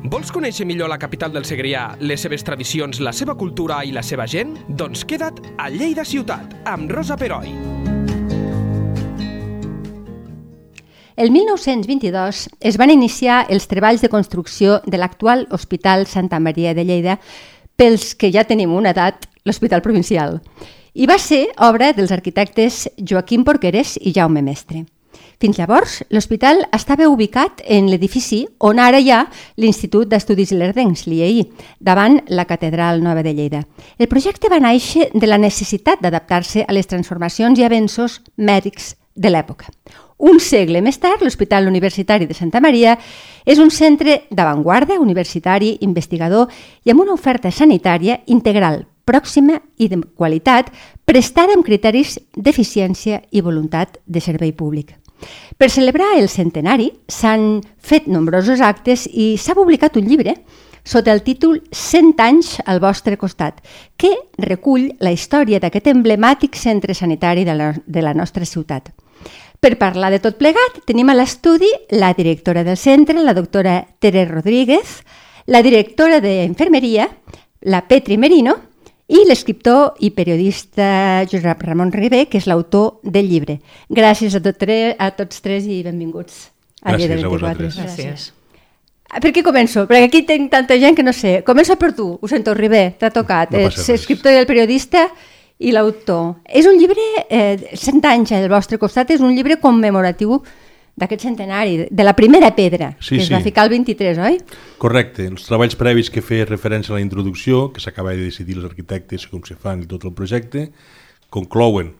Vols conèixer millor la capital del Segrià, les seves tradicions, la seva cultura i la seva gent? Doncs queda't a Lleida Ciutat, amb Rosa Peroi. El 1922 es van iniciar els treballs de construcció de l'actual Hospital Santa Maria de Lleida pels que ja tenim una edat, l'Hospital Provincial. I va ser obra dels arquitectes Joaquim Porqueres i Jaume Mestre. Fins llavors, l'hospital estava ubicat en l'edifici on ara hi ha l'Institut d'Estudis Lerdencs, l'IEI, davant la Catedral Nova de Lleida. El projecte va néixer de la necessitat d'adaptar-se a les transformacions i avenços mèdics de l'època. Un segle més tard, l'Hospital Universitari de Santa Maria és un centre d'avantguarda, universitari, investigador i amb una oferta sanitària integral, pròxima i de qualitat, prestada amb criteris d'eficiència i voluntat de servei públic. Per celebrar el centenari s'han fet nombrosos actes i s'ha publicat un llibre sota el títol 100 anys al vostre costat, que recull la història d'aquest emblemàtic centre sanitari de la, de la nostra ciutat. Per parlar de tot plegat, tenim a l'estudi la directora del centre, la doctora Tere Rodríguez, la directora d'Infermeria, la Petri Merino, i l'escriptor i periodista Josep Ramon Ribé, que és l'autor del llibre. Gràcies a, tot tre a tots tres i benvinguts a Lleida 24. A Gràcies. Per què començo? Perquè aquí tinc tanta gent que no sé. Comença per tu, ho sento, Ribé, t'ha tocat. No Ets escriptor i el periodista i l'autor. És un llibre, eh, 100 anys al vostre costat, és un llibre commemoratiu d'aquest centenari, de la primera pedra, Sí, que es sí. va ficar el 23, oi? Correcte. Els treballs previs que feia referència a la introducció, que s'acaba de decidir els arquitectes com se fan i tot el projecte, conclouen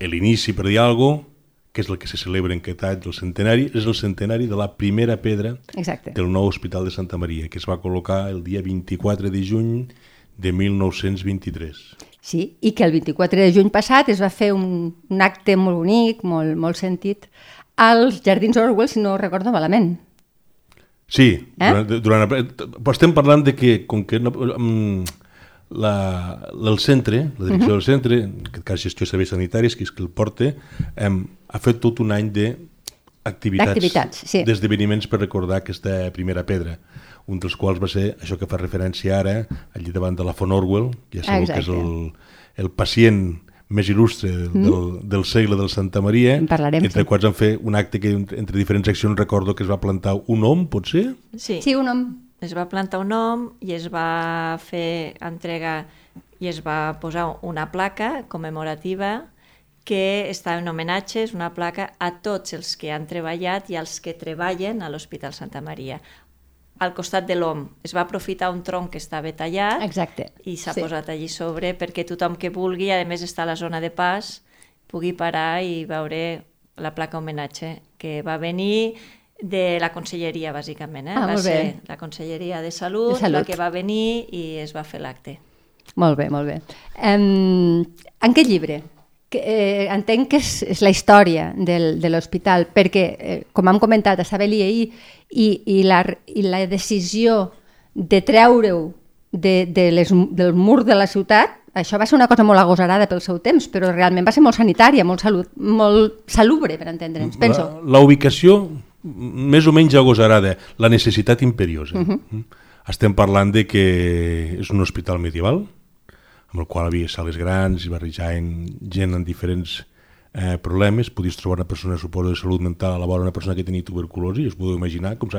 l'inici, per dir alguna cosa, que és el que se celebra en aquest any, el centenari, és el centenari de la primera pedra Exacte. del nou Hospital de Santa Maria, que es va col·locar el dia 24 de juny de 1923. Sí, i que el 24 de juny passat es va fer un, un acte molt bonic, molt, molt sentit, als Jardins Orwell, si no recordo malament. Sí, Eh? durant, durant, però estem parlant de que, com que no, mm, la, el centre, la direcció del centre, en aquest cas gestió de serveis sanitaris, que és que el porta, hem, ha fet tot un any d'activitats, D'activitats, sí. d'esdeveniments per recordar aquesta primera pedra, un dels quals va ser això que fa referència ara, allí davant de la Font Orwell, ja sabeu que és Exacte. el, el pacient més il·lustre del, del, del segle del Santa Maria, En parlarem, entre sí. quals han fet un acte que entre diferents accions recordo que es va plantar un om, potser? Sí. Sí, un home. Es va plantar un nom i es va fer entrega i es va posar una placa commemorativa que està en homenatge, és una placa a tots els que han treballat i als que treballen a l'Hospital Santa Maria. Al costat de l'OM es va aprofitar un tronc que estava tallat Exacte. i s'ha Sí. posat allí sobre perquè tothom que vulgui, a més està a la zona de pas, pugui parar i veure la placa homenatge que va venir de la conselleria, bàsicament. Eh? Ah, va molt bé. ser la conselleria de salut, De Salut. la que va venir i es va fer l'acte. Molt bé, molt bé. Um, en aquest llibre, que, eh, entenc que és, és la història del, de l'hospital, perquè, eh, com hem comentat, estava l'IEI i, i, la, i la decisió de treure-ho de, de les, del mur de la ciutat, això va ser una cosa molt agosarada pel seu temps, però realment va ser molt sanitària, molt, salut, molt salubre, per entendre'ns, penso. La, la ubicació, més o menys agosarada, la necessitat imperiosa. Uh Mhm. -huh. Estem parlant de que és un hospital medieval, amb el qual havia sales grans i barrejaven gent amb diferents eh, problemes. Podies trobar una persona, suposo, de salut mental a la vora una persona que tenia tuberculosi, i us podeu imaginar com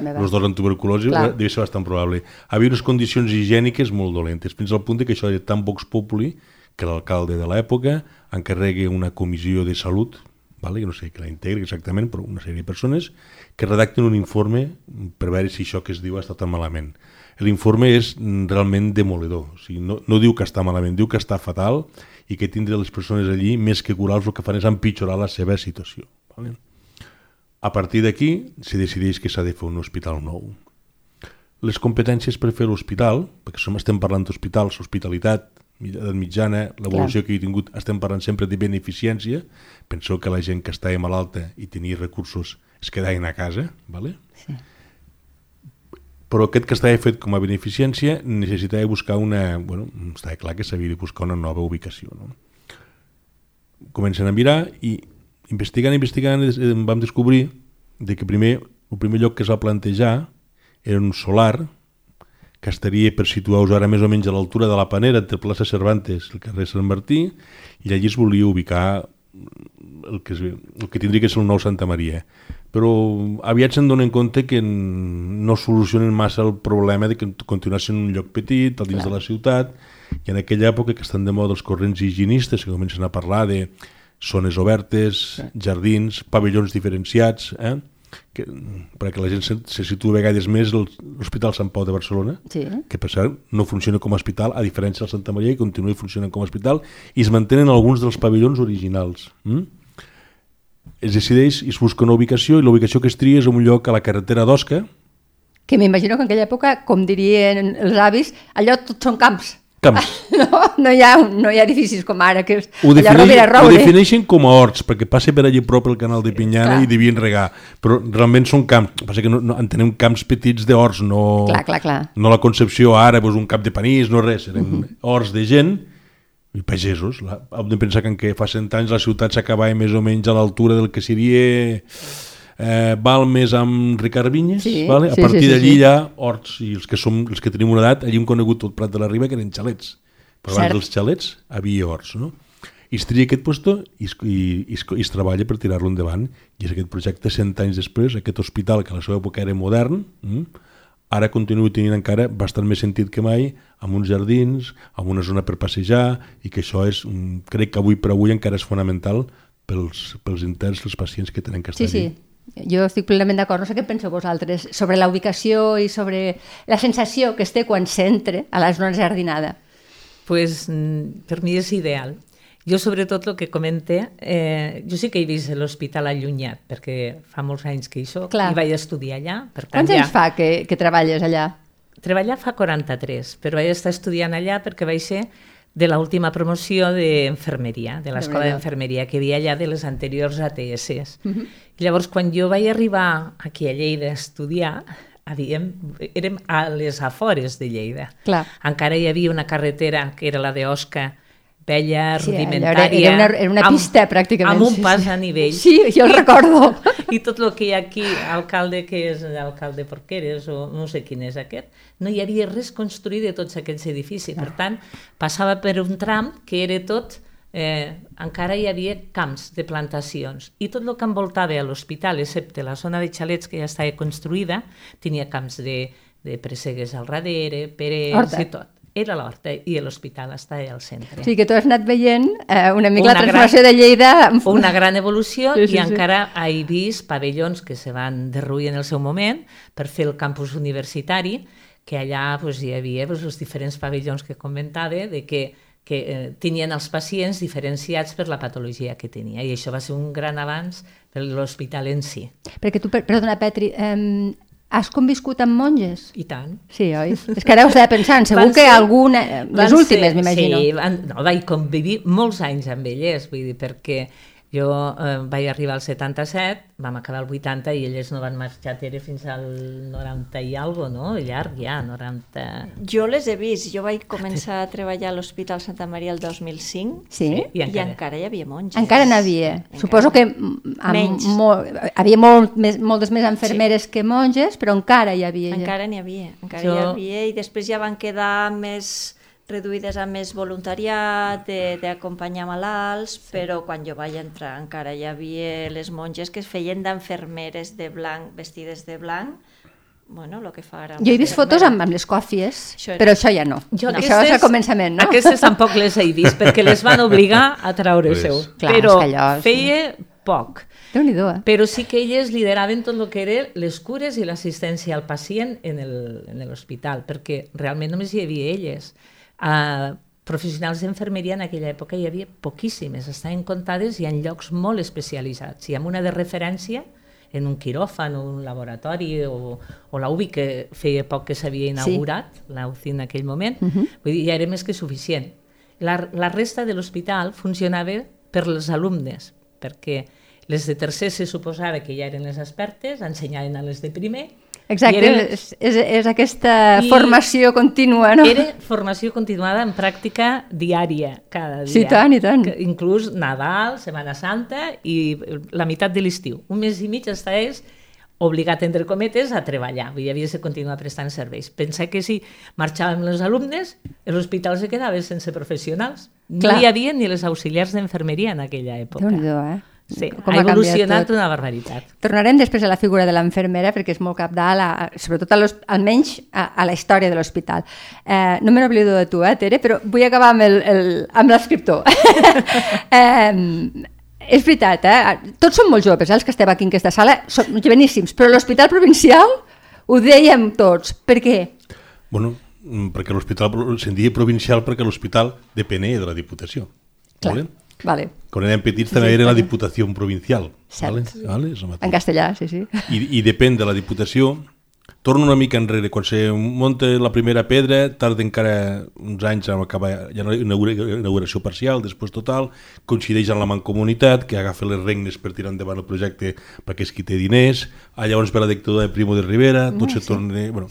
meva. Els dos amb tuberculosi Clar. devia ser bastant probable. Havia unes condicions higièniques molt dolentes, fins al punt que això era tan vox populi que l'alcalde de l'època encarrega una comissió de salut, vale? que no sé que la integri exactament, però una sèrie de persones que redacten un informe per veure si això que es diu està tan malament. L'informe és realment demoledor, o sigui, no, no diu que està malament, diu que està fatal i que tindre les persones allí, més que curar-los, el que fan és empitjorar la seva situació. Vale? A partir d'aquí se decideix que s'ha de fer un hospital nou. Les competències per fer l'hospital, perquè som, estem parlant d'hospitals, hospitalitat, edat mitjana, l'evolució que he tingut, estem parlant sempre de beneficència. Penseu que la gent que estava malalta i tenia recursos es quedaven a casa, ¿vale? Sí. Però aquest que estava fet com a beneficència necessitava buscar una... Bueno, estava clar que s'havia de buscar una nova ubicació. No? Comencen a mirar i investigant, investigant, eh, vam descobrir de que primer, el primer lloc que es va plantejar era un solar que estaria per situar-vos ara més o menys a l'altura de la Panera, entre plaça Cervantes i el carrer Sant Martí, i allí es volia ubicar el que, es, el que tindria que ser el nou Santa Maria. Però aviat se'n donen compte que no solucionen massa el problema de que continuar sent un lloc petit, al dins Clar. de la ciutat, i en aquella època que estan de moda els corrents higienistes, que comencen a parlar de zones obertes, sí. jardins, pavellons diferenciats, eh? que, perquè la gent se, se situa a vegades més l'Hospital Sant Pau de Barcelona, sí. que per cert no funciona com a hospital, a diferència del Santa Maria, i continua funcionant com a hospital, i es mantenen alguns dels pavellons originals. Mm? Es decideix i es busca una ubicació, i la ubicació que es tria és un lloc a la carretera d'Osca, que m'imagino que en aquella època, com dirien els avis, allò tot són camps. Camps. No, no hi, ha, no hi ha edificis com ara, que és ho defineixen, ho defineixen com a horts, perquè passa per allí prop el canal de Pinyana clar. i devien regar, però realment són camps, passa que no, no, entenem camps petits d'horts, no, clar, clar, clar. no la concepció ara, doncs un cap de panís, no res, eren uh mhm. -huh. horts de gent i pagesos. La, hem de pensar que en què fa cent anys la ciutat s'acabava més o menys a l'altura del que seria eh, Balmes amb Ricard Vinyes, sí, vale? a sí, partir sí, sí, d'allí sí. hi ha horts, i els que, som, els que tenim una edat, allí hem conegut tot Prat de la Riba, que eren xalets. Però abans dels xalets havia horts, no? I es tria aquest puesto i es, i, i, es, i es treballa per tirar-lo endavant. I és aquest projecte, cent anys després, aquest hospital, que a la seva època era modern, mm, ara continua tenint encara bastant més sentit que mai, amb uns jardins, amb una zona per passejar, i que això és, crec que avui per avui encara és fonamental pels, pels interns, els pacients que tenen que estar sí, allí. Sí. Jo estic plenament d'acord, no sé què penseu vosaltres, sobre la ubicació i sobre la sensació que es té quan s'entra a la zona jardinada. Pues mm, per mi és ideal. Jo, sobretot, el que comente, eh, jo sí que he vist l'hospital allunyat, perquè fa molts anys que hi soc, Clar. i vaig estudiar allà. Per tant, Quants ja... anys fa que, que treballes allà? Treballar fa 43, però vaig estar estudiant allà perquè vaig ser de l'última promoció d'infermeria, de l'escola d'infermeria que hi havia allà de les anteriors ATS. Uh -huh. I llavors, quan jo vaig arribar aquí a Lleida a estudiar, havíem, érem a les afores de Lleida. Clar. Encara hi havia una carretera que era la d'Osca, vella, sí, rudimentària... Era, era, una, era una pista, amb, pràcticament. Amb un pas a nivell. Sí, jo el recordo. I tot el que hi ha aquí, alcalde que és l'alcalde Porqueres, o no sé quin és aquest, no hi havia res construït de tots aquests edificis. Per tant, passava per un tram que era tot eh, encara hi havia camps de plantacions i tot el que envoltava a l'hospital, excepte la zona de xalets que ja estava construïda, tenia camps de, de pressegues al darrere, peres i tot. Era l'horta i l'hospital estava al centre. Sí, que tu has anat veient eh, una mica una la transformació gran, de Lleida. Una gran evolució sí, sí, i sí. encara he vist pavellons que se van derruir en el seu moment per fer el campus universitari, que allà pues, hi havia pues, els diferents pavellons que comentava, de que que eh, tenien els pacients diferenciats per la patologia que tenia. I això va ser un gran avanç per l'hospital en si. Perquè tu, perdona Petri, eh, has conviscut amb monges? I tant. Sí, oi? És que ara ho estava pensant, segur van que ser, alguna... Les últimes, m'imagino. Sí, van, no, vaig convivir molts anys amb elles, vull dir, perquè jo eh, vaig arribar al 77, vam acabar el 80 i elles no van marxar Tere fins al 90 i algo, no? Llarg ja, 90... Jo les he vist, jo vaig començar a treballar a l'Hospital Santa Maria el 2005 sí? I, encara... i encara hi havia monges. Encara n'havia. Suposo que amb molt, havia molt, més, moltes més enfermeres sí. que monges, però encara hi havia. Encara n'hi havia, encara jo... hi havia i després ja van quedar més reduïdes a més voluntariat, d'acompanyar malalts, sí. però quan jo vaig entrar encara hi havia les monges que es feien d'enfermeres de blanc, vestides de blanc, bueno, el que fa ara... Jo he vist fotos amb, amb les còfies, això però això ja no. Jo no. Això és el començament, no? Aquestes tampoc les he vist, perquè les van obligar a treure-se-ho. Però allò, feia sí. poc. Eh? Però sí que elles lideraven tot el que eren les cures i l'assistència al pacient en l'hospital, perquè realment només hi havia elles. Uh, professionals d'infermeria en aquella època hi havia poquíssimes, estaven comptades i en llocs molt especialitzats. I amb una de referència en un quiròfan o un laboratori o, o la UBI que feia poc que s'havia inaugurat, sí. la UCI en aquell moment, uh -huh. vull dir, ja era més que suficient. La, la resta de l'hospital funcionava per les alumnes, perquè les de tercer se suposava que ja eren les expertes, ensenyaven a les de primer Exacte, era, és, és, és aquesta formació contínua, no? Era formació continuada en pràctica diària, cada dia. Sí, tant, i tant. Que, inclús Nadal, Setmana Santa i la meitat de l'estiu. Un mes i mig estaves obligat, entre cometes, a treballar. Vull dir, havia de continuar prestant serveis. Pensa que si marxàvem els alumnes, l'hospital se quedava sense professionals. Clar. No hi havia ni les auxiliars d'enfermeria en aquella època. Déu-n'hi-do, eh? Sí, Com ha canviat evolucionat tot. una barbaritat. Tornarem després a la figura de l'enfermera perquè és molt capdalt, a, sobretot a almenys a, a la història de l'hospital. Eh, no me n'oblido de tu, eh, Tere, però vull acabar amb el- el- amb l'escriptor. eh, és veritat, eh? tots som molt joves, eh, els que estem aquí en aquesta sala, som joveníssims, però l'hospital provincial ho dèiem tots. Per què? Bueno, perquè l'hospital se'n diu provincial perquè l'hospital depenia de la Diputació. Clar. Vale? Vale. Quan érem petits també Sí, era la. Diputació Provincial. Cert. Vale? Vale? És. En castellà, sí, sí. I, i depèn de la Diputació. Torno una mica enrere. Quan se munta la primera pedra, tarda encara uns anys a acabar ja inauguració parcial, després total, coincideix amb la Mancomunitat, que agafa les regnes per tirar endavant el projecte perquè és qui té diners, ah, llavors ve la dictadura de Primo de Rivera, tot se torna... Bueno,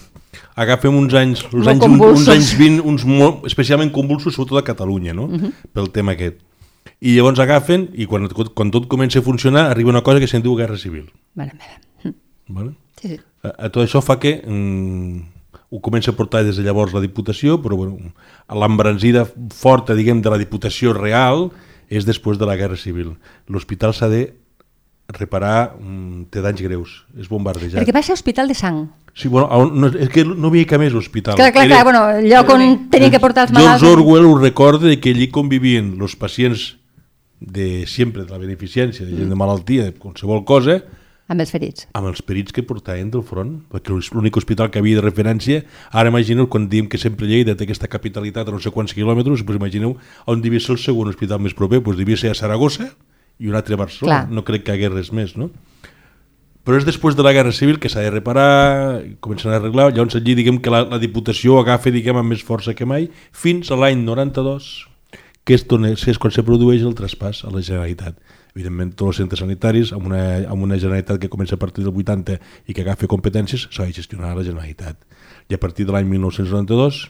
agafem uns anys, uns anys, uns, uns anys 20, uns molt, especialment convulsos, sobretot a Catalunya, no? pel tema aquest. I llavors agafen, i quan, quan tot comença a funcionar, arriba una cosa que se'n diu Guerra Civil. Mare meva. Vale? Sí, sí. A, a tot això fa que mm, ho comença a portar des de llavors la Diputació, però bueno, l'embranzida forta, diguem, de la Diputació real és després de la Guerra Civil. L'hospital s'ha de reparar, mm, té danys greus, és bombardejat. Perquè va ser hospital de sang. Sí, bueno, on- no, és que no havia cap més hospital. Clar, clar, clar, bueno, lloc on tenia que portar els malalts... George Orwell ho recorda de que allí convivien els pacients de sempre, de la beneficència, de gent de malaltia, de qualsevol cosa, Amb els ferits. amb els perits que portaven del front, perquè l'únic hospital que havia de referència. Ara imagineu, quan diem que sempre Lleida té aquesta capitalitat a no sé quants quilòmetres, doncs imagineu on devia ser el segon hospital més proper, doncs devia ser a Saragossa i un altre a Barcelona. Clar. No crec que hagués res més, no? Però és després de la Guerra Civil que s'ha de reparar, comencen a arreglar, llavors allí diguem que la, la Diputació agafa diguem, amb més força que mai, fins a l'any 92, que és, on és, quan se produeix el traspàs a la Generalitat. Evidentment, tots els centres sanitaris, amb una, amb una Generalitat que comença a partir del 80 i que agafa competències, s'ha de gestionar la Generalitat. I a partir de l'any 1992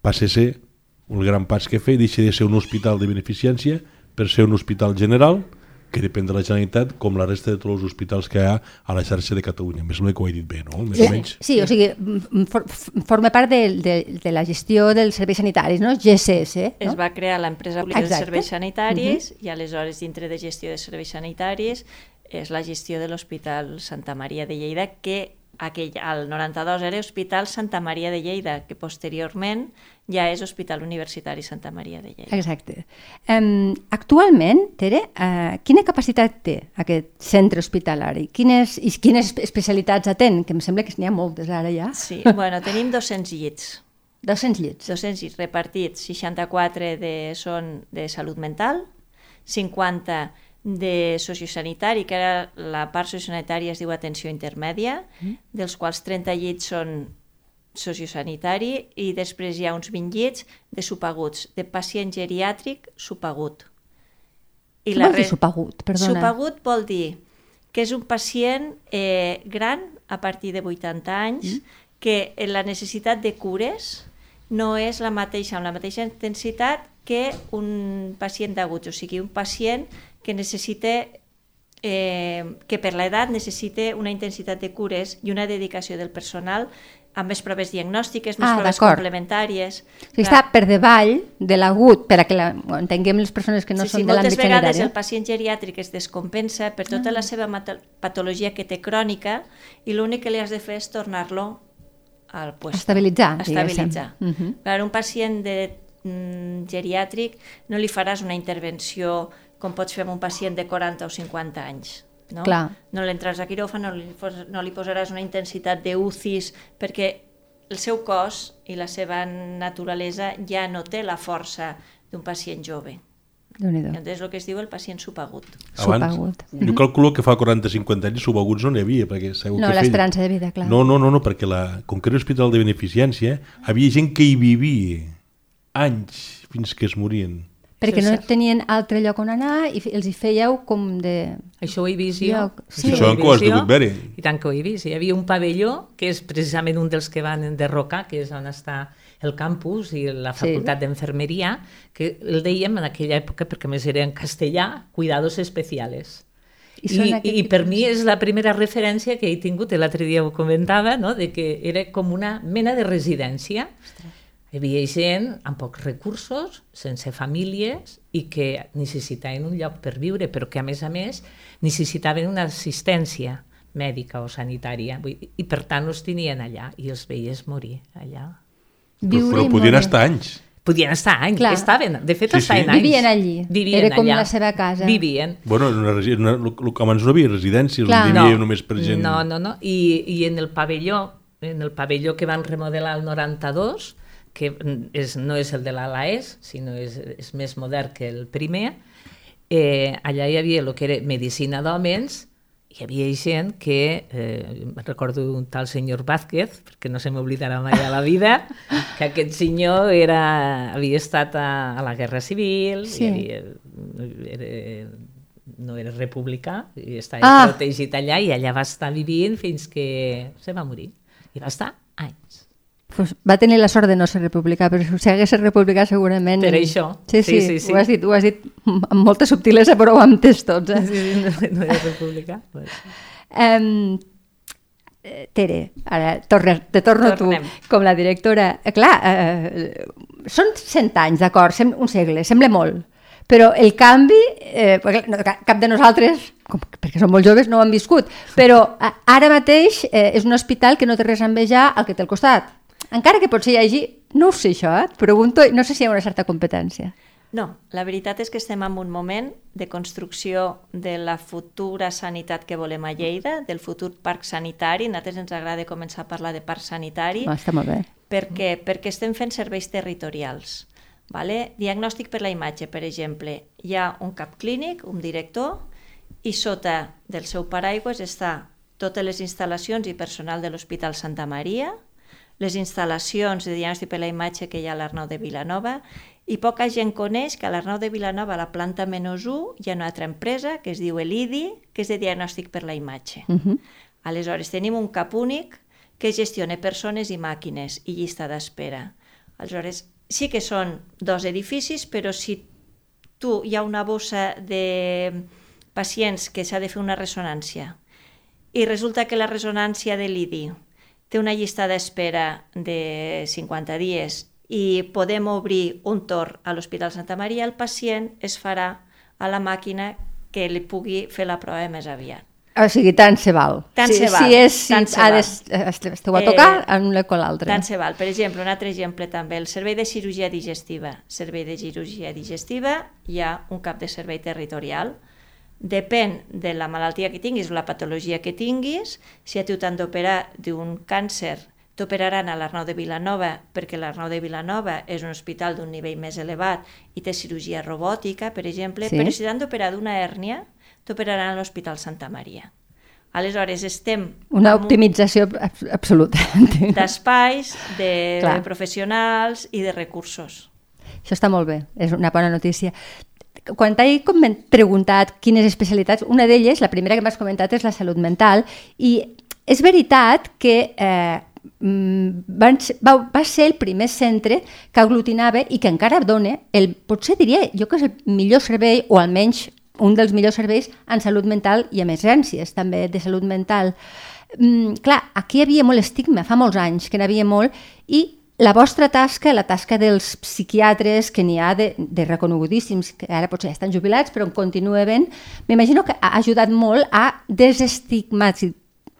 passa a ser el gran pas que fer, deixa de ser un hospital de beneficència per ser un hospital general que depèn de la Generalitat, com la resta de tots els hospitals que hi ha a la xarxa de Catalunya. Més o menys que ho he dit bé, no? Més o menys. Sí, o sigui, mm, for, forma part de, de, de la gestió dels serveis sanitaris, no? GSS, no? Es va crear l'empresa pública de Exacte. serveis sanitaris i aleshores dintre de gestió de serveis sanitaris és la gestió de l'Hospital Santa Maria de Lleida que aquell, al 92 era Hospital Santa Maria de Lleida que posteriorment ja és Hospital Universitari Santa Maria de Lleida. Exacte. Um, actualment, Tere, uh, quina capacitat té aquest centre hospitalari? Quines, I quines especialitats atén? Que em sembla que n'hi ha moltes ara ja. Sí, bueno, tenim 200 llits 200 llits. 200 llits repartits, 64 de, són de salut mental, 50 de sociosanitari, que ara la part sociosanitària es diu atenció intermèdia, dels quals 30 llits són sociosanitari i després hi ha uns 20 llits de supaguts, de pacient geriàtric supagut. Què vol dir supagut? Perdona. Supagut vol dir que és un pacient eh, gran, a partir de 80 anys, que la necessitat de cures no és la mateixa, amb la mateixa intensitat que un pacient d'aguts, o sigui, un pacient que necessita eh, que per l'edat necessita una intensitat de cures i una dedicació del personal amb més proves diagnòstiques, més Ah, proves complementàries. O sigui, està per davall de l'agut, per a que la, entenguem les persones que no sí, són sí, de moltes l'àmbit vegades sanitari. el pacient geriàtric es descompensa per tota Ah. la seva patologia que té crònica i l'únic que li has de fer és tornar-lo al puesto. Estabilitzar, estabilitzar. Mhm. Per un pacient de, mm, geriàtric no li faràs una intervenció com pots fer amb un pacient de 40 o 50 anys. No, Clar. no l'entraràs a quiròfan, no li, no li posaràs una intensitat de UCIs perquè el seu cos i la seva naturalesa ja no té la força d'un pacient jove. Llavors és el que es diu el pacient supagut. Supagut. jo calculo que fa 40-50 anys subaguts no n'hi havia, perquè No, l'esperança de vida, clar. No, no, no, no perquè la, com que era un hospital de beneficència, havia gent que hi vivia anys fins que es morien. Perquè no tenien altre lloc on anar i els hi fèieu com de... Això ho he vist jo. Lloc. Sí. Això ho he en què ho has vist jo. degut veure? I tant que ho he vist. Hi havia un pavelló, que és precisament un dels que van enderrocar, que és on està el campus i la Sí. facultat d'enfermeria, que el dèiem en aquella època, perquè més era en castellà, cuidados especiales. I, I, aquest I per mi és la primera referència que he tingut, i l'altre dia ho comentava, no? de que era com una mena de residència. Hi havia gent amb pocs recursos, sense famílies, i que necessitaven un lloc per viure, però que a més a més necessitaven una assistència mèdica o sanitària, i per tant els tenien allà, i els veies morir allà. Però, però i podien morir. estar anys. Podien estar anys, Clar. estaven, de fet Sí, sí. estaven anys. Vivien allí. Vivien Era com allà. la seva casa. Vivien. Bueno, en una, una, lo- lo- abans no havia residències, Clar. on hi havia només per gent... No, no, no. I, I en el pavelló, en el pavelló que van remodelar el 92, que és, no és el de l'Alaes, sinó és, és més modern que el primer, eh, allà hi havia el que era medicina d'homes, hi havia gent que, eh, recordo un tal senyor Vázquez, perquè no se m'oblidarà mai a la vida, que aquest senyor era, havia estat a, a la Guerra Civil, Sí. i havia, era, no era republicà, i estava ah. protegit allà, i allà va estar vivint fins que se va morir. I va estar anys. Pues va tenir la sort de no ser republicà, però si hagués estat republicà segurament... Per això. Sí, sí, Sí, sí, sí. Ho, has dit, ho has dit amb molta subtilesa, però ho hem entès tots. Eh? Sí, sí, no, no era republicà. Um, Tere, ara torna, te torno Tornem. tu com la directora. Eh, clar, eh, són 100 anys, d'acord, un segle, sembla molt, però el canvi, eh, no, ca- cap de nosaltres, com, perquè som molt joves, no ho hem viscut, però a- ara mateix eh, és un hospital que no té res a envejar al que té al costat. Encara que potser hi hagi, no ho sé això, eh? et pregunto, no sé si hi ha una certa competència. No, la veritat és que estem en un moment de construcció de la futura sanitat que volem a Lleida, del futur parc sanitari. A nosaltres ens agrada començar a parlar de parc sanitari. Ah, està molt bé. Per què? Perquè estem fent serveis territorials. Vale? Diagnòstic per la imatge, per exemple. Hi ha un cap clínic, un director, i sota del seu paraigües està totes les instal·lacions i personal de l'Hospital Santa Maria, les instal·lacions de diagnòstic per la imatge que hi ha a l'Arnau de Vilanova, i poca gent coneix que a l'Arnau de Vilanova, a la planta menys 1, hi ha una altra empresa que es diu Elidi, que és de diagnòstic per la imatge. Uh -huh. Aleshores, tenim un cap únic que gestiona persones i màquines i llista d'espera. Aleshores, sí que són dos edificis, però si tu hi ha una bossa de pacients que s'ha de fer una ressonància i resulta que la ressonància de l'IDI té una llista d'espera de 50 dies i podem obrir un torn a l'Hospital Santa Maria, el pacient es farà a la màquina que li pugui fer la prova més aviat. O sigui, tant se val. Tant si, se val, Si, és, si tant ha de, est- esteu a tocar, Eh, en una o l'altra. Tant se val. Per exemple, un altre exemple també, el servei de cirurgia digestiva. Servei de cirurgia digestiva, hi ha un cap de servei territorial. Depèn de la malaltia que tinguis, la patologia que tinguis, si a tu t'han d'operar d'un càncer, t'operaran a l'Arnau de Vilanova, perquè l'Arnau de Vilanova és un hospital d'un nivell més elevat i té cirurgia robòtica, per exemple, Sí. però si t'han d'operar d'una hèrnia, t'operaran a l'Hospital Santa Maria. Aleshores, estem Una un- optimització abs- absoluta. d'espais, de Clar. professionals i de recursos. Això està molt bé, és una bona notícia. Quan t'he preguntat quines especialitats, una d'elles, la primera que m'has comentat, és la salut mental, i és veritat que eh, mm, va, va ser el primer centre que aglutinava i que encara dona, el, potser diria jo que és el millor servei, o almenys un dels millors serveis en salut mental i emergències també de salut mental. Mm, clar, aquí hi havia molt estigma, fa molts anys que n'hi havia molt, i la vostra tasca, la tasca dels psiquiatres, que n'hi ha de, de reconegudíssims, que ara potser ja estan jubilats, però en continua ben, m'imagino que ha ajudat molt a desestigmatitzar,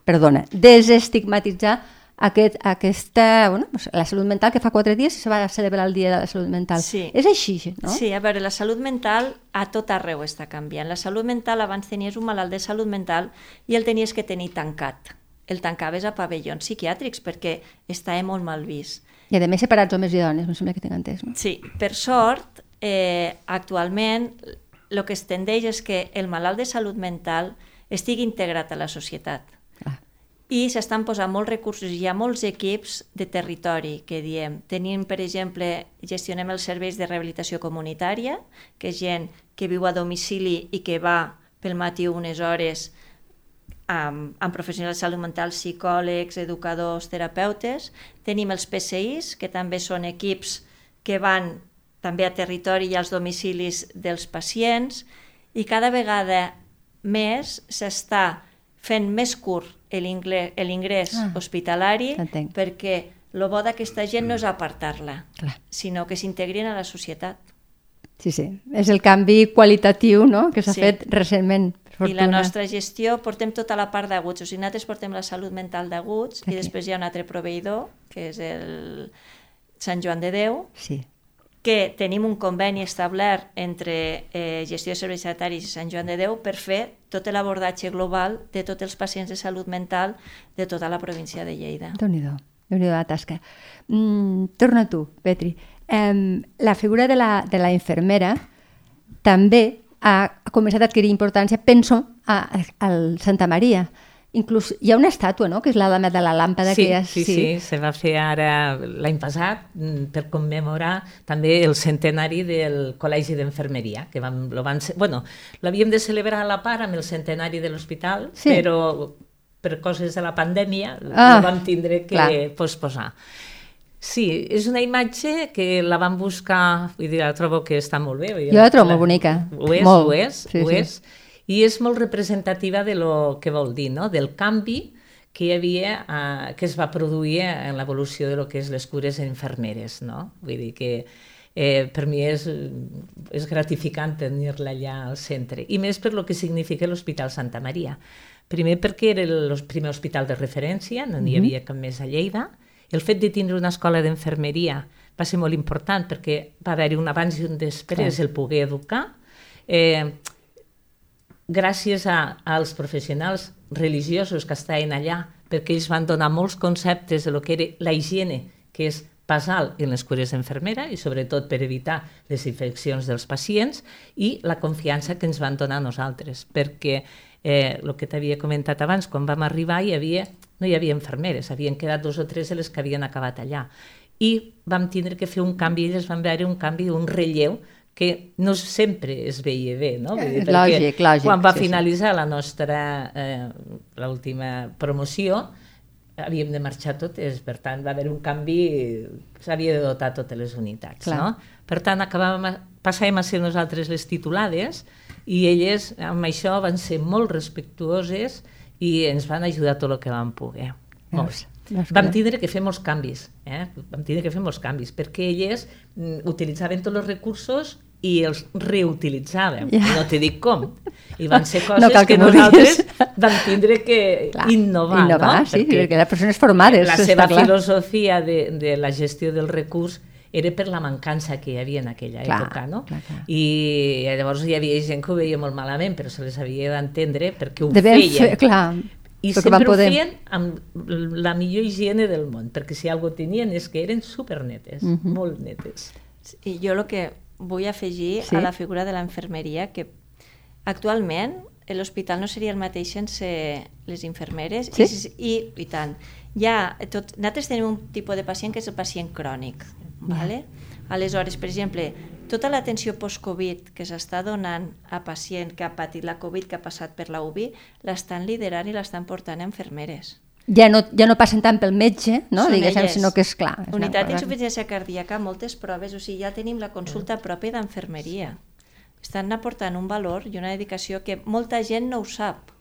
perdona, desestigmatitzar aquest, aquesta, bueno, la salut mental, que fa quatre dies se va celebrar el Dia de la Salut Mental. Sí. És així, no? Sí, a veure, la salut mental a tot arreu està canviant. La salut mental, abans tenies un malalt de salut mental i el tenies que tenir tancat. El tancaves a pavellons psiquiàtrics perquè estava molt mal vist. I a més separats homes i dones, em sembla que tinc entès. No? Sí, per sort, eh, actualment el que es tendeix és que el malalt de salut mental estigui integrat a la societat. Ah. I s'estan posant molts recursos, hi ha molts equips de territori que diem. Tenim, per exemple, gestionem els serveis de rehabilitació comunitària, que és gent que viu a domicili i que va pel matí unes hores amb, amb professionals de salut mental, psicòlegs, educadors, terapeutes. Tenim els PCIs, que també són equips que van també a territori i als domicilis dels pacients, i cada vegada més s'està fent més curt l'ingrés Ah, hospitalari perquè el bo d'aquesta gent no és apartar-la, sinó que s'integrin a la societat. Sí, sí. És el canvi qualitatiu no? que s'ha Sí. fet recentment. Per I la fortuna. nostra gestió portem tota la part d'aguts, o sigui, nosaltres portem la salut mental d'aguts i després hi ha un altre proveïdor, que és el Sant Joan de Déu, Sí. que tenim un conveni establert entre eh, gestió de serveis sanitaris i Sant Joan de Déu per fer tot l'abordatge global de tots els pacients de salut mental de tota la província de Lleida. Déu-n'hi-do, déu nhi la tasca. Mm, torna tu, Petri. Um, la figura de la, de la infermera també ha, ha començat a adquirir importància, penso, a, a, al Santa Maria. Inclús hi ha una estàtua, no?, que és la dama de la làmpada. Sí, que ja, sí, sí, se va fer ara l'any passat mm, per commemorar també el centenari del Col·legi d'Enfermeria, que vam, lo van, bueno, l'havíem de celebrar a la part amb el centenari de l'hospital, Sí. però per coses de la pandèmia Ah, ah, vam tindre que clar. posposar. Sí, és una imatge que la vam buscar, vull dir, la trobo que està molt bé. Jo la trobo molt bonica, Ho és, molt. ho és, Sí, ho sí. és. I és molt representativa de lo que vol dir, no? del canvi que hi havia, eh, que es va produir en l'evolució de lo que és les cures infermeres. No? Vull dir que eh, per mi és, és gratificant tenir-la allà al centre. I més per lo que significa l'Hospital Santa Maria. Primer perquè era el primer hospital de referència, no n'hi havia cap més a Lleida. El fet de tindre una escola d'enfermeria va ser molt important perquè va haver-hi un abans i un després Clar. el poder educar. Eh, gràcies a, als professionals religiosos que estaven allà, perquè ells van donar molts conceptes de lo que era la higiene, que és basal en les cures d'enfermera i sobretot per evitar les infeccions dels pacients i la confiança que ens van donar a nosaltres, perquè eh, el que t'havia comentat abans, quan vam arribar hi havia, no hi havia infermeres, havien quedat dos o tres de les que havien acabat allà. I vam tindre que fer un canvi, elles van veure un canvi, un relleu, que no sempre es veia bé, no? Vull dir, Eh, perquè lògic, lògic, Quan va sí, sí. finalitzar la nostra, eh, l'última promoció, havíem de marxar totes, per tant va haver un canvi, s'havia de dotar totes les unitats, Clar. no? Per tant, acabàvem, passàvem a ser nosaltres les titulades i elles amb això van ser molt respectuoses i ens van ajudar tot el que vam poder. Molts. Vam tindre que fer molts canvis, eh? vam tindre que fer molts canvis, perquè elles mm, utilitzaven tots els recursos i els reutilitzaven, Ja. no te dic com. I van ser No coses cal que, que nosaltres vam tindre que Clar, innovar, innovar, no? sí, perquè eren persones formades, La seva clar. filosofia de, de la gestió del recurs era per la mancança que hi havia en aquella Clar, època, no? clar, clar. I llavors hi havia gent que ho veia molt malament, però se les havia d'entendre perquè ho Devem feien. fer, clar, I perquè sempre van poder... ho feien amb la millor higiene del món, perquè si alguna tenien és que eren supernetes, Mhm. molt netes. I jo el que vull afegir Sí. a la figura de la infermeria, que actualment l'hospital no seria el mateix sense les infermeres Sí? i, i, i tant. Ja, tot, nosaltres tenim un tipus de pacient que és el pacient crònic. Vale? Aleshores, per exemple, tota l'atenció post-Covid que s'està donant a pacient que ha patit la Covid, que ha passat per la UBI, l'estan liderant i l'estan portant infermeres. Ja no, ja no passen tant pel metge, no? Són Diguéssim, elles. sinó que és clar. És Unitat d'insuficiència cardíaca, moltes proves, o sigui, ja tenim la consulta pròpia d'enfermeria. Estan aportant un valor i una dedicació que molta gent no ho sap.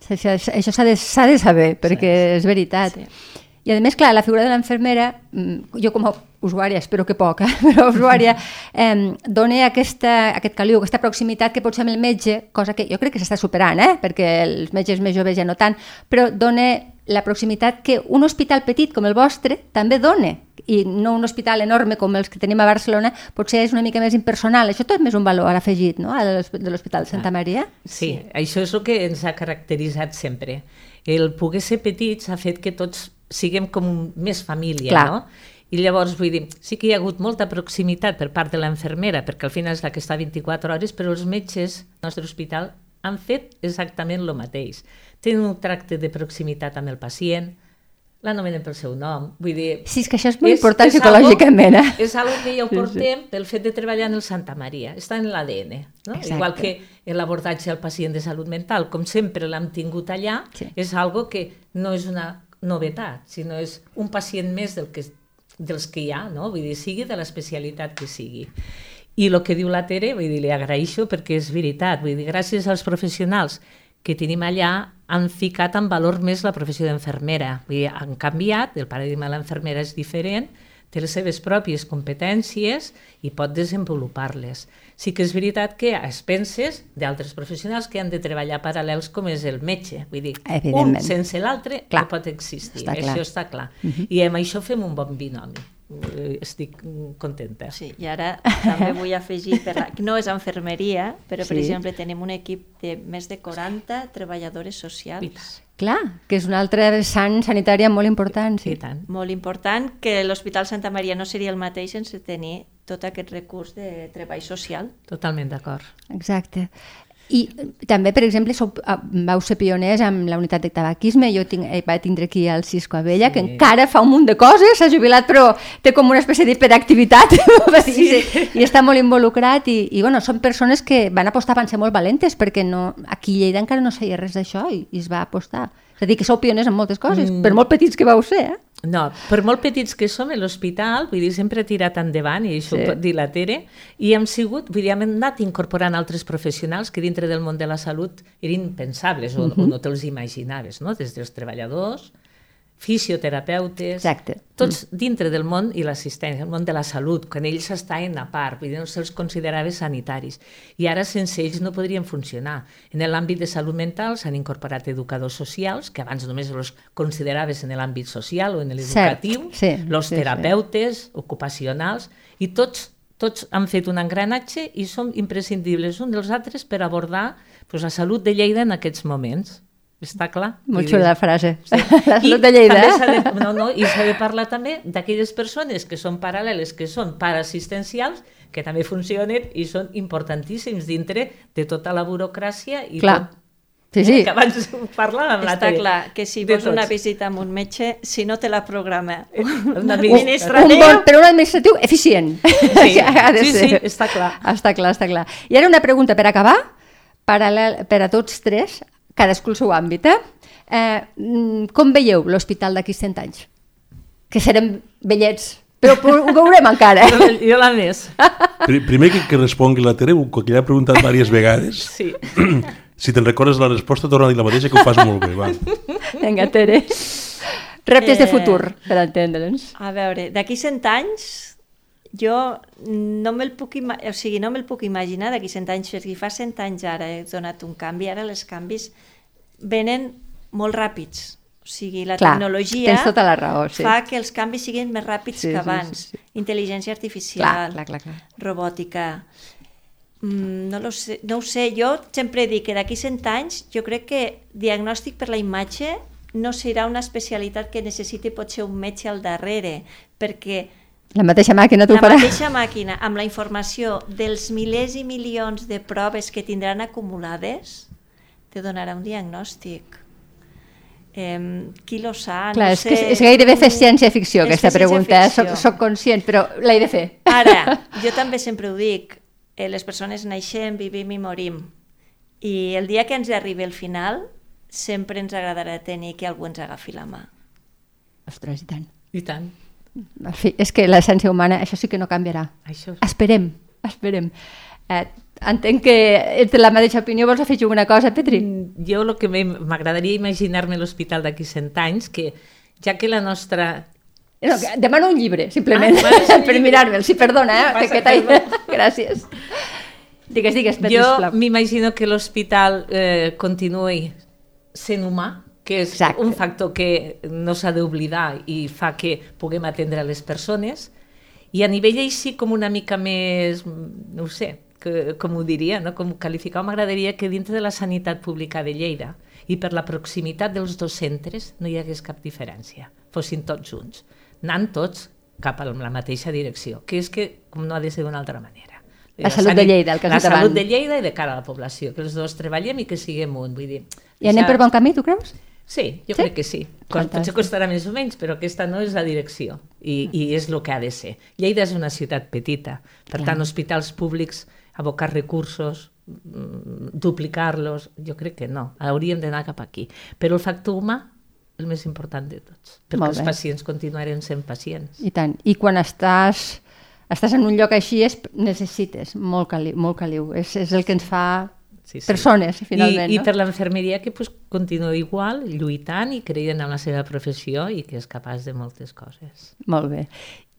Sí, sí, Això això s'ha de, de saber, perquè és veritat. Sí. I a més, clar, la figura de l'enfermera, mm, jo com a usuària, espero que poca, però usuària, eh, dona aquesta, aquest caliu, aquesta proximitat que pot ser amb el metge, cosa que jo crec que s'està superant, eh? perquè els metges més joves ja no tant, però dona la proximitat que un hospital petit com el vostre també dona, i no un hospital enorme com els que tenim a Barcelona, potser és una mica més impersonal. Això tot és un valor afegit, no?, de l'Hospital Santa Maria. Sí, sí, això és el que ens ha caracteritzat sempre. El poder ser petits ha fet que tots siguem com més família, Clar. no? I llavors, vull dir, sí que hi ha hagut molta proximitat per part de l'infermera, perquè al final és la que està 24 hores, però els metges del nostre hospital han fet exactament el mateix. Tenen un tracte de proximitat amb el pacient, l'anomenen pel seu nom, vull dir... Sí, és que això és molt important psicològicament, Algo, eh? és algo que ja ho Sí, sí. portem pel fet de treballar en el Santa Maria, està en l'ADN, no? Exacte. igual que en l'abordatge al pacient de salut mental, com sempre l'hem tingut allà, Sí. és algo que no és una novetat, sinó és un pacient més del que, dels que hi ha, no? vull dir, sigui de l'especialitat que sigui. I el que diu la Tere, vull dir, li agraeixo perquè és veritat, vull dir, gràcies als professionals que tenim allà han ficat en valor més la professió d'infermera. Vull dir, Han canviat, el paradigma de l'infermera és diferent, té les seves pròpies competències i pot desenvolupar-les. Sí que és veritat que a expenses d'altres professionals que han de treballar paral·lels com és el metge. Vull dir, un sense l'altre no pot existir. Està clar. Això està clar. I amb això fem un bon binomi. Eh, Estic contenta. Sí, i ara també vull afegir, per la, no és enfermeria, però per Sí. exemple tenim un equip de més de 40 treballadores I socials. tant. Clar, que és una altra vessant sanitària molt important. I Sí. tant. Molt important que l'Hospital Santa Maria no seria el mateix sense tenir tot aquest recurs de treball social. Totalment d'acord. Exacte. I eh, també, per exemple, sou, ah, vau ser pioners amb la unitat de tabaquisme. Jo tinc, eh, vaig tindre aquí el Cisco Abella, sí. que encara fa un munt de coses, s'ha jubilat, però té com una espècie d'hiperactivitat sí. i, i està molt involucrat. I, I, bueno, són persones que van apostar, van ser molt valentes, perquè no, aquí a Lleida encara no feia res d'això i, i es va apostar. És a dir, que sou pioners en moltes coses, mm. per molt petits que vau ser, eh? No, per molt petits que som, l'hospital, vull dir, sempre ha tirat endavant, i això Sí. ho pot dir la Tere, i hem sigut, vull dir, hem anat incorporant altres professionals que dintre del món de la salut eren impensables, o, o no te'ls imaginaves, no? Des dels treballadors, fisioterapeutes, Exacte. tots dintre del món i l'assistència, el món de la salut, quan ells estaven a part, vull dir, no se'ls considerava sanitaris. I ara sense ells no podrien funcionar. En l'àmbit de salut mental s'han incorporat educadors socials, que abans només els consideraves en l'àmbit social o en l'educatiu, sí, los sí, sí. terapeutes ocupacionals, i tots tots han fet un engranatge i som imprescindibles un dels altres per abordar pues, la salut de Lleida en aquests moments. Està clar? Molt xula la frase. Sí. La I de Lleida. també eh? s'ha de, no, no, I s'ha de parlar també d'aquelles persones que són paral·leles, que són parassistencials, que també funcionen i són importantíssims dintre de tota la burocràcia i Clar. tot Sí, sí. que abans parlàvem. la Està clar que si vols una visita amb un metge, si no te la programa un Un Un, administratiu, un bon, però un administratiu eficient. Sí, sí, sí, està clar. Està clar, està clar. I ara una pregunta per acabar, paral·lel, per a tots tres, cadascú el seu àmbit. Eh? Eh, mm, com veieu l'hospital d'aquí 100 anys? Que serem vellets, però ho veurem encara. Jo, jo la més. Pri- Primer que, que respongui la Tere, que ja l'ha preguntat diverses vegades. Sí. Si te'n recordes la resposta, torna a dir la mateixa, que ho fas molt bé. Va. Vinga, Tere. Reptes de Eh, futur, per entendre'ns. A veure, d'aquí 100 anys jo no me'l puc, ima o sigui, no me'l puc imaginar d'aquí 100 anys, perquè fa 100 anys ara he donat un canvi, ara els canvis venen molt ràpids. O sigui, la Clar, tecnologia tens tota la raó, sí. fa que els canvis siguin més ràpids Sí, que sí, abans. sí, sí. Intel·ligència artificial, Clar, clar, clar, clar. robòtica... Mm, no, lo sé, no ho sé, jo sempre dic que d'aquí 100 anys jo crec que diagnòstic per la imatge no serà una especialitat que necessiti potser un metge al darrere, perquè La mateixa màquina t'ho la farà. mateixa màquina, amb la informació dels milers i milions de proves que tindran acumulades, te donarà un diagnòstic. Eh, qui lo sa? Clar, no és que és, sé. és gairebé fer ciència-ficció, aquesta pregunta. Eh? Soc, soc conscient, però l'he de fer. Ara, jo també sempre ho dic, eh, les persones naixem, vivim i morim. I el dia que ens arribi el final, sempre ens agradarà tenir que algú ens agafi la mà. Ostres, i tant. I tant. En fi, és que l'essència humana, això sí que no canviarà. Això. Esperem, esperem. Eh, entenc que ets de la mateixa opinió. Vols afegir alguna cosa, Petri? Mm, Jo el que m'agradaria imaginar-me l'hospital d'aquí 100 anys, que ja que la nostra... No, que demano un llibre, simplement, Ah, un per llibre. mirar-me'l. Sí, perdona, eh? Passa, que perdó. Gràcies. Digues, digues, Petri, jo m'imagino que l'hospital eh, continuï sent humà, que és Exacte. un factor que no s'ha d'oblidar i fa que puguem atendre les persones, i a nivell així com una mica més, no sé, que, com ho diria, no? com qualificar, m'agradaria que dintre de la sanitat pública de Lleida i per la proximitat dels dos centres no hi hagués cap diferència, fossin tots junts, anant tots cap a la mateixa direcció, que és que com no ha de ser d'una altra manera. La salut de Lleida, el que has La salut de Lleida i de cara a la població, que els dos treballem i que siguem un. Vull dir, I anem per bon camí, tu creus? Sí, jo Sí? crec que sí. Fantàstic. potser costarà més o menys, però aquesta no és la direcció i, i és el que ha de ser. Lleida és una ciutat petita, per Clar. tant, hospitals públics, abocar recursos, mm, duplicar-los, jo crec que no, hauríem d'anar cap aquí. Però el factor humà, el més important de tots, perquè els pacients continuarem sent pacients. I tant. I quan estàs, estàs en un lloc així, és, necessites molt caliu. Molt caliu. És, és el que ens fa sí, sí. persones, finalment. I, no? I per l'infermeria que pues, continua igual, lluitant i creient en la seva professió i que és capaç de moltes coses. Molt bé.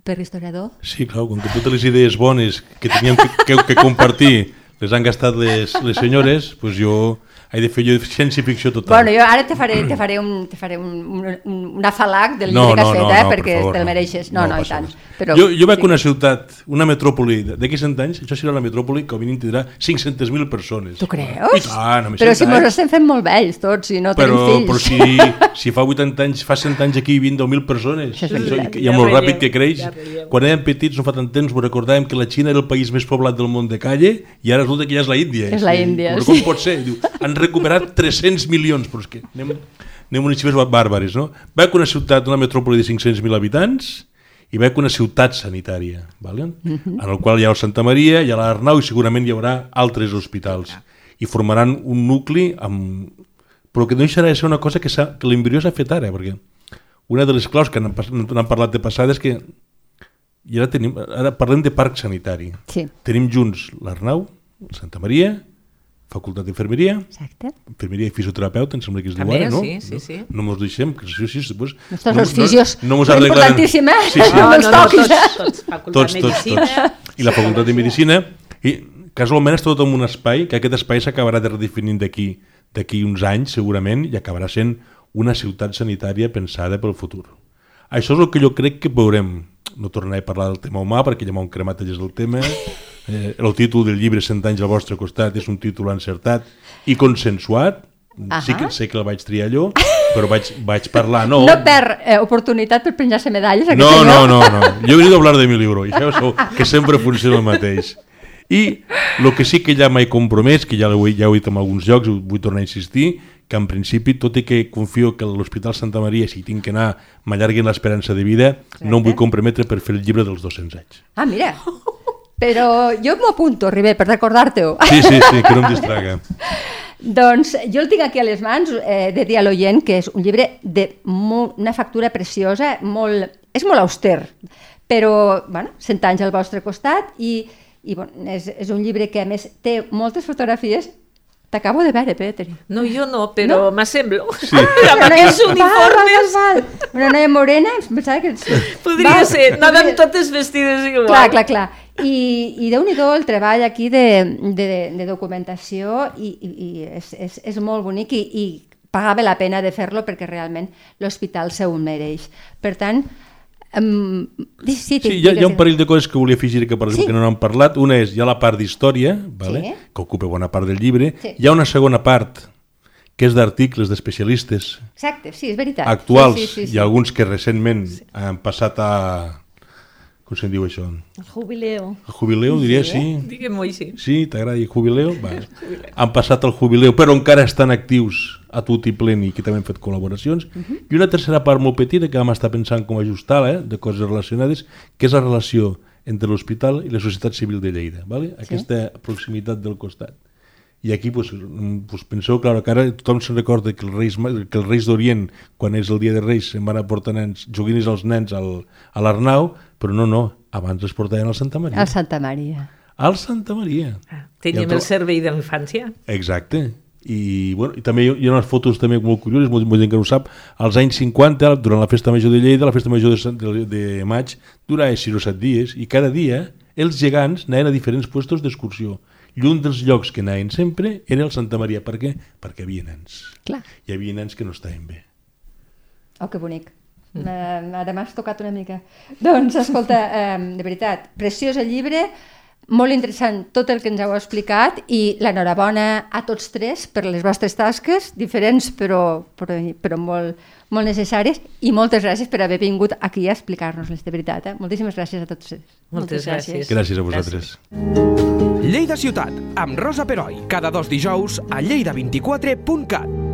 Per l'historiador? Sí, clar, com que totes les idees bones que teníem que, que, que compartir les han gastat les, les senyores, doncs jo he de fer jo ciència-ficció total. Bueno, jo ara te faré, te faré, un, te faré un, un, un, un afalac del No, llibre que has no, fet, no, eh, no, per perquè favor, te'l no. mereixes. No, no, i passa tant. res. Però, jo, jo veig sí. una ciutat, una metròpoli, d'aquí 100 anys, això serà la metròpoli que a mínim tindrà 500.000 persones. Tu creus? I tant, però 100 si anys. estem fent molt vells tots i no però, tenim però fills. si, si fa 80 anys, fa 100 anys aquí hi havia 10.000 persones, Això és Això, i, i amb Ja el ràpid que creix, ja quan érem petits, no fa tant temps, ho recordàvem que la Xina era el país més poblat del món de calle i ara resulta que ja és la Índia. És la Índia, sí. Com pot ser? Diu, han recuperat 300 milions, però és que anem, anem unes xifres bàrbares, no? Veig una ciutat, una metròpoli de 500.000 habitants, i veig una ciutat sanitària, vale? Mhm. en el qual hi ha el Santa Maria, hi ha l'Arnau i segurament hi haurà altres hospitals. I formaran un nucli amb... però que no deixarà de ser una cosa que, que l'embrió s'ha fet ara, perquè una de les claus que n'han parlat de passada és que i ara, tenim, ara parlem de parc sanitari. Sí, Tenim junts l'Arnau, Santa Maria, Facultat d'Infermeria, exacte. infermeria i fisioterapeuta, em sembla que es diu ara, no? sí, sí, sí. No, no mos deixem, que sí, sí. Nostres els fisios, no, no importantíssim, eh? Sí, sí. No, me'ls toquis, tots, tots, facultat tots, de medicina. tots. I la facultat de medicina, i casualment és tot en un espai, que aquest espai s'acabarà de redefinint d'aquí d'aquí uns anys, segurament, i acabarà sent una ciutat sanitària pensada pel futur. Això és el que jo crec que veurem. No tornaré a parlar del tema humà, perquè ja m'ho han cremat és el tema. Eh, el títol del llibre 100 anys al vostre costat és un títol encertat i consensuat. Sí que sé que el vaig triar jo, però vaig, vaig parlar, no... No perd eh, oportunitat per penjar-se medalles, No, senyor. no, no, no. Yo he venido a hablar de mi libro, i sabeu que sempre funciona el mateix. I el que sí que ja m'he compromès, que ja ho, he, ja ho he dit en alguns llocs, ho vull tornar a insistir, que en principi, tot i que confio que l'Hospital Santa Maria, si tinc que anar, m'allarguin l'esperança de vida, no em vull comprometre per fer el llibre dels 200 anys. Ah, mira. Però jo m'ho apunto, Ribé, per recordar-te-ho. Sí, sí, sí, que no em distraga. Doncs jo el tinc aquí a les mans, eh, de dir a l'oient que és un llibre de molt, una factura preciosa, molt, és molt auster, però bueno, 100 anys al vostre costat i, i bueno, és, és un llibre que a més té moltes fotografies. T'acabo de veure, Petri. No, jo no, però No? m'assemblo. Sí. Amb aquells uniformes Val, val, val. Una noia morena, em pensava que... podria Val. ser. Anàvem totes vestides igual. Clar, clar, clar. I, i déu nhi el treball aquí de, de, de documentació i, i, i és, és, és molt bonic i, i pagava la pena de fer-lo perquè realment l'hospital se ho mereix. Per tant, um, sí, sí, Sí, hi ha, hi ha un parell de coses que volia afegir que, per exemple, Sí. que no n'hem parlat. Una és, hi ha la part d'història, vale? Sí. que ocupa bona part del llibre. Sí. Hi ha una segona part, que és d'articles d'especialistes Exacte, sí, és veritat. actuals sí, sí, sí, sí. i alguns que recentment han passat a... Com se'n diu això? El jubileo. A jubileu, diria, sí. Diguem-ho així. Sí, t'agrada dir jubileu? Vale. Han passat al jubileu, però encara estan actius a tot i pleni, que també han fet col·laboracions. I una tercera part molt petita, que vam estar pensant com ajustar-la, eh, de coses relacionades, que és la relació entre l'hospital i la societat civil de Lleida. Vale? Aquesta proximitat del costat. I aquí pues, mm, pues penseu, clar, que ara tothom se'n recorda que els Reis, que els Reis d'Orient, quan és el dia de Reis, se'n van a portar nens, joguines als nens al, a l'Arnau, però no, no, abans els portaven al Santa Maria. El Santa Maria. Al Santa Maria. Teníem Ja el tro- servei d'infància. Exacte. I, bueno, i també hi ha- unes fotos també molt curioses, molta gent que no ho sap, als anys 50, durant la festa major de Lleida, la festa major de, de, de maig, durava 6 o 7 dies, i cada dia els gegants anaven a diferents puestos d'excursió. I un dels llocs que anaven sempre era el Santa Maria. Per què? Perquè hi havia nens. Clar. Hi havia nens que no estaven bé. Oh, que bonic. Mm. Uh, ara m'has tocat una mica. Doncs, escolta, um, de veritat, preciós el llibre, molt interessant tot el que ens heu explicat i l'enhorabona a tots tres per les vostres tasques, diferents però, però, però molt, molt necessàries i moltes gràcies per haver vingut aquí a explicar-nos-les, de veritat. Eh? Moltíssimes gràcies a tots. Moltes gràcies. Gràcies a vosaltres. Lleida Ciutat, amb Rosa Peroi, cada dos dijous a lleida24.cat.